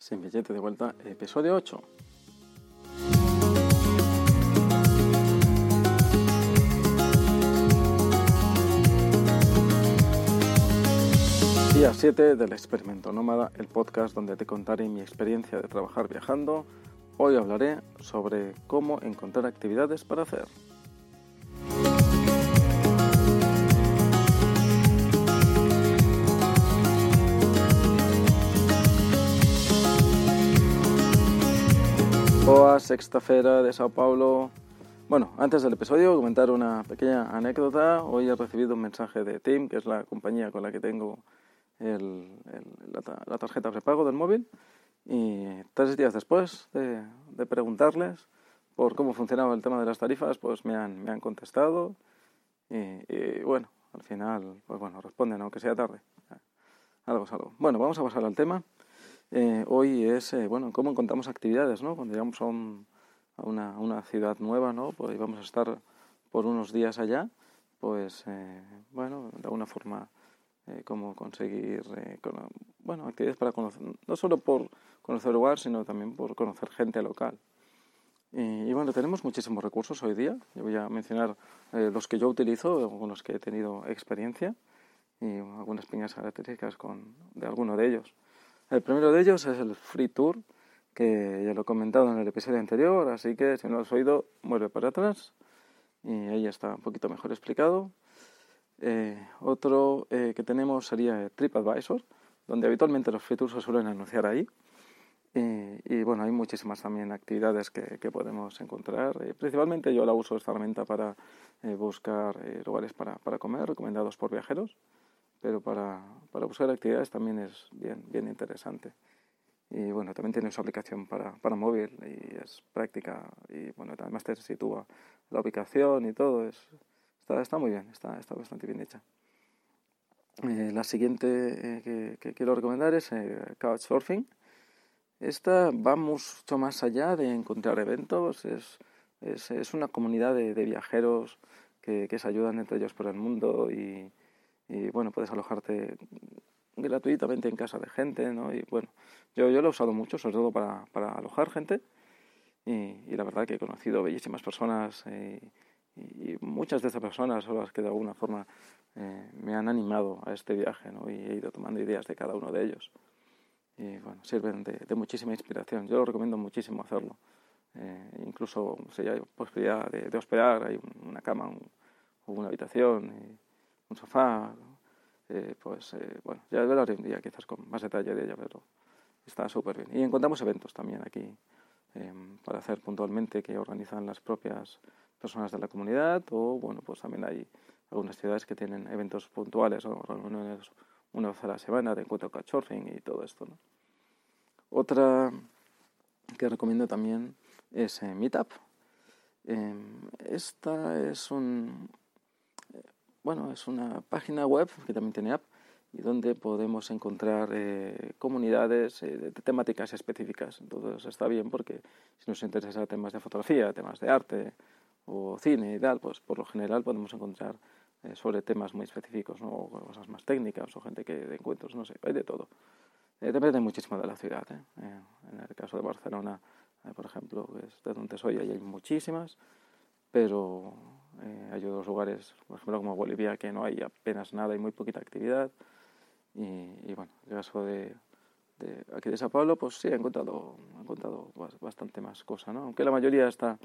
Sin billete de vuelta, episodio 8. Día 7 del experimento nómada, el podcast donde te contaré mi experiencia de trabajar viajando. Hoy hablaré sobre cómo encontrar actividades para hacer. Sexta feira de Sao Paulo. Bueno, antes del episodio, comentar una pequeña anécdota. Hoy he recibido un mensaje de Tim, que es la compañía con la que tengo el, la, la, tarjeta prepago del móvil. Y tres días después de, de, preguntarles por cómo funcionaba el tema de las tarifas, pues me han, me han contestado. Y, y, bueno, al final, pues bueno, responden, aunque sea tarde. Algo es algo. Bueno, vamos a pasar al tema. Eh, hoy es, eh, bueno, cómo encontramos actividades, ¿no? Cuando llegamos a, un, a, una, ciudad nueva, ¿no? Pues vamos a estar por unos días allá, pues, eh, bueno, de alguna forma, eh, cómo conseguir, eh, con, bueno, actividades para conocer, no solo por conocer lugar, sino también por conocer gente local. Y, y bueno, tenemos muchísimos recursos hoy día. Yo voy a mencionar eh, los que yo utilizo, con los que he tenido experiencia y algunas pequeñas características con, de alguno de ellos. El primero de ellos es el Free Tour, que ya lo he comentado en el episodio anterior, así que si no lo has oído, vuelve para atrás y ahí está un poquito mejor explicado. Eh, otro eh, que tenemos sería TripAdvisor, donde habitualmente los free tours se suelen anunciar ahí. Y, bueno, hay muchísimas también actividades que, que podemos encontrar. Eh, principalmente yo la uso esta herramienta para eh, buscar eh, lugares para, para comer recomendados por viajeros pero para, para buscar actividades también es bien, bien interesante. Y bueno, también tiene su aplicación para, para móvil y es práctica y bueno, además te sitúa la ubicación y todo, es, está, está muy bien, está, está bastante bien hecha. Eh, la siguiente eh, que, quiero recomendar es eh, Couchsurfing. Esta va mucho más allá de encontrar eventos, es, es, es una comunidad de, de viajeros que, que se ayudan entre ellos por el mundo y, y bueno, puedes alojarte gratuitamente en casa de gente, ¿no? Y bueno, yo, yo lo he usado mucho, sobre todo para, para alojar gente y, y, la verdad que he conocido bellísimas personas eh, y, y, muchas de estas personas son las que de alguna forma eh, me han animado a este viaje, ¿no? Y he ido tomando ideas de cada uno de ellos. Y bueno, sirven de, de muchísima inspiración. Yo lo recomiendo muchísimo hacerlo. Eh, incluso si hay posibilidad de, de hospedar, hay una cama un, una habitación. Y, un sofá, eh, pues eh, bueno, ya hablaré un día quizás con más detalle de ella, pero está súper bien. Y encontramos eventos también aquí eh, para hacer puntualmente que organizan las propias personas de la comunidad o bueno, pues también hay algunas ciudades que tienen eventos puntuales o reuniones una vez a la semana de encuentro couchsurfing y todo esto. ¿no? Otra que recomiendo también es eh, Meetup. Eh, esta es un, bueno, es una página web que también tiene app y donde podemos encontrar eh, comunidades eh, de temáticas específicas. Entonces está bien porque si nos interesa temas de fotografía, temas de arte o cine y tal, pues por lo general podemos encontrar eh, sobre temas muy específicos, ¿no? o cosas más técnicas o gente que de encuentros, no sé, hay de todo. Eh, depende muchísimo de la ciudad. ¿eh? Eh, en el caso de Barcelona, por ejemplo, que es de donde soy, ahí hay muchísimas, pero eh, hay otros lugares, por ejemplo, como Bolivia, que no hay apenas nada y muy poquita actividad. Y, y bueno, en el caso de, de, aquí de Sao Paulo, pues sí, he encontrado, he encontrado bastante más cosas, ¿no? Aunque la mayoría está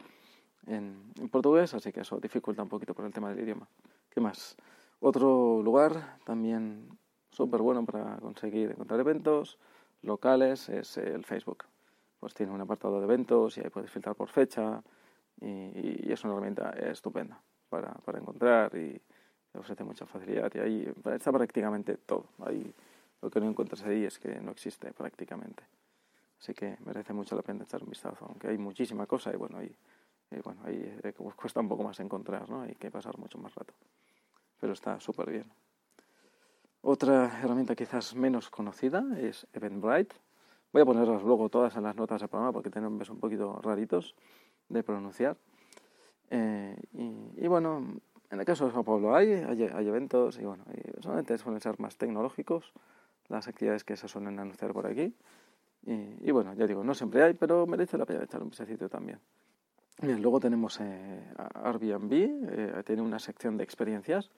en, en, portugués, así que eso dificulta un poquito por el tema del idioma. ¿Qué más? Otro lugar también súper bueno para conseguir encontrar eventos locales es el Facebook. Pues tiene un apartado de eventos y ahí puedes filtrar por fecha, y, y, es una herramienta estupenda para, para encontrar y ofrece mucha facilidad y ahí está prácticamente todo. Ahí lo que no encuentras ahí es que no existe prácticamente. Así que merece mucho la pena echar un vistazo, aunque hay muchísima cosa y bueno, ahí, y bueno, ahí eh, cuesta un poco más encontrar, ¿no? Hay que pasar mucho más rato. Pero está súper bien. Otra herramienta quizás menos conocida es Eventbrite. Voy a ponerlas luego todas en las notas del programa porque nombres un poquito raritos de pronunciar. Eh, y, bueno, en el caso de Sao Paulo hay, hay, hay eventos y bueno, y solamente suelen ser más tecnológicos las actividades que se suelen anunciar por aquí. Y, bueno, ya digo, no siempre hay, pero merece la pena echar un visacito también. Bien, luego tenemos eh, Airbnb, eh, tiene una sección de experiencias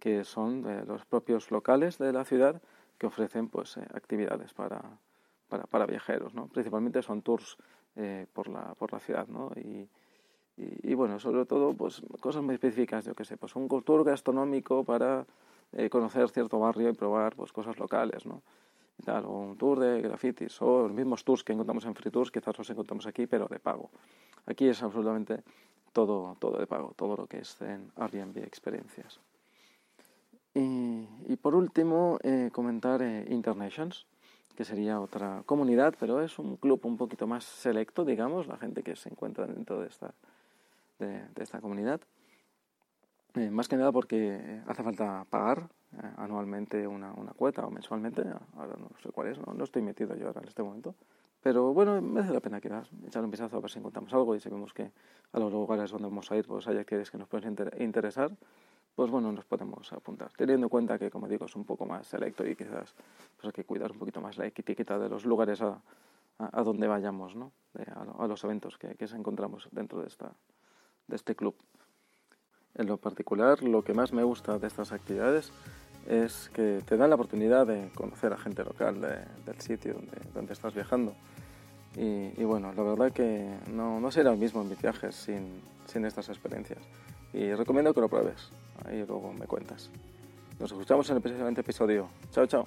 que son los propios locales de la ciudad que ofrecen pues eh, actividades para, para, para, viajeros, ¿no? Principalmente son tours por, la, por la ciudad, ¿no? Y, y, bueno, sobre todo, pues cosas muy específicas, yo que sé, pues un tour gastronómico para conocer cierto barrio y probar pues cosas locales, ¿no? o un tour de grafitis, o los mismos tours que encontramos en Free Tours, quizás los encontramos aquí, pero de pago. Aquí es absolutamente todo, todo de pago, todo lo que es en Airbnb Experiencias. Y, y por último, eh, comentar eh, Internations, que sería otra comunidad, pero es un club un poquito más selecto, digamos, la gente que se encuentra dentro de esta, de, esta comunidad. Eh, más que nada porque hace falta pagar eh, anualmente una, una, cuota o mensualmente, ahora no sé cuál es, no, estoy metido yo ahora en este momento. Pero bueno, merece la pena que echar un vistazo a ver si encontramos algo y si vemos que a los lugares donde vamos a ir pues hay actividades que nos pueden interesar, pues bueno, nos podemos apuntar. Teniendo en cuenta que, como digo, es un poco más selecto y quizás pues hay que cuidar un poquito más la etiqueta de los lugares a, a, donde vayamos, ¿no? a, los eventos que, que encontramos dentro de, esta, de este club. En lo particular, lo que más me gusta de estas actividades es que te dan la oportunidad de conocer a gente local del sitio donde, donde estás viajando. Y, y, bueno, la verdad que no, no será el mismo en mis viajes sin, sin estas experiencias. Y recomiendo que lo pruebes. Ahí luego me cuentas. Nos escuchamos en el siguiente episodio. Chao, chao.